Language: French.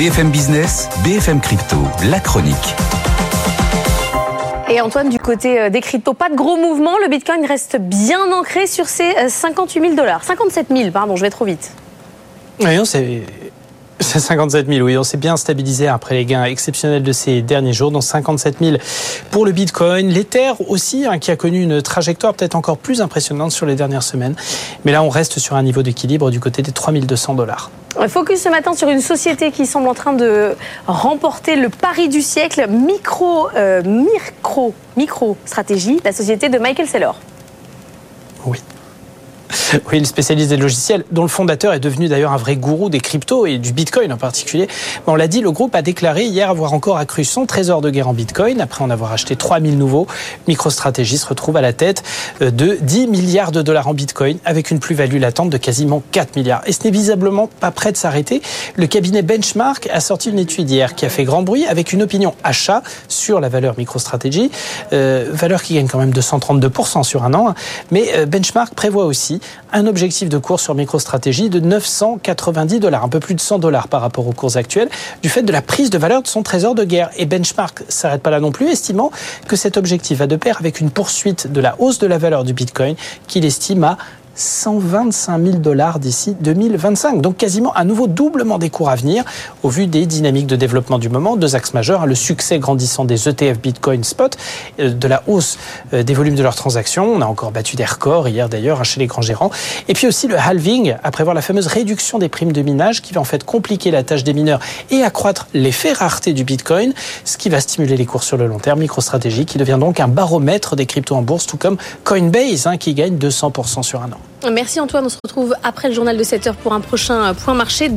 BFM Business, BFM Crypto, la chronique. Et Antoine, du côté euh, des cryptos, pas de gros mouvements. Le Bitcoin reste bien ancré sur ses 58 000 dollars. 57 000, pardon, je vais trop vite. Oui, c'est c'est 57 000, oui. On s'est bien stabilisé après les gains exceptionnels de ces derniers jours, dont 57 000 pour le Bitcoin. L'Ether aussi, hein, qui a connu une trajectoire peut-être encore plus impressionnante sur les dernières semaines. Mais là, on reste sur un niveau d'équilibre du côté des 3200 dollars. Focus ce matin sur une société qui semble en train de remporter le pari du siècle, Micro, euh, micro, micro Stratégie, la société de Michael Saylor. Oui. Oui, le spécialiste des logiciels, dont le fondateur est devenu d'ailleurs un vrai gourou des cryptos et du Bitcoin en particulier. On l'a dit, le groupe a déclaré hier avoir encore accru son trésor de guerre en Bitcoin après en avoir acheté 3000 nouveaux. MicroStrategy se retrouve à la tête euh, de 10 milliards de dollars en Bitcoin avec une plus-value latente de quasiment 4 milliards. Et ce n'est visiblement pas prêt de s'arrêter. Le cabinet Benchmark a sorti une étude hier qui a fait grand bruit avec une opinion achat sur la valeur MicroStrategy, euh, valeur qui gagne quand même 232% sur un an. Mais euh, Benchmark prévoit aussi un objectif de cours sur MicroStratégie de 990 dollars, un peu plus de 100 dollars par rapport aux cours actuels, du fait de la prise de valeur de son trésor de guerre. Et Benchmark s'arrête pas là non plus, estimant que cet objectif va de pair avec une poursuite de la hausse de la valeur du Bitcoin qu'il estime à 125 000 dollars d'ici 2025. Donc quasiment un nouveau doublement des cours à venir au vu des dynamiques de développement du moment. Deux axes majeurs, hein, le succès grandissant des ETF Bitcoin Spot, euh, de la hausse euh, des volumes de leurs transactions. On a encore battu des records hier d'ailleurs hein, chez les grands gérants. Et puis aussi le halving, à prévoir la fameuse réduction des primes de minage qui va en fait compliquer la tâche des mineurs et accroître l'effet rareté du Bitcoin, ce qui va stimuler les cours sur le long terme. MicroStratégie qui devient donc un baromètre des cryptos en bourse, tout comme Coinbase hein, qui gagne 200% sur un an. Merci Antoine, on se retrouve après le journal de 7 heures pour un prochain point marché.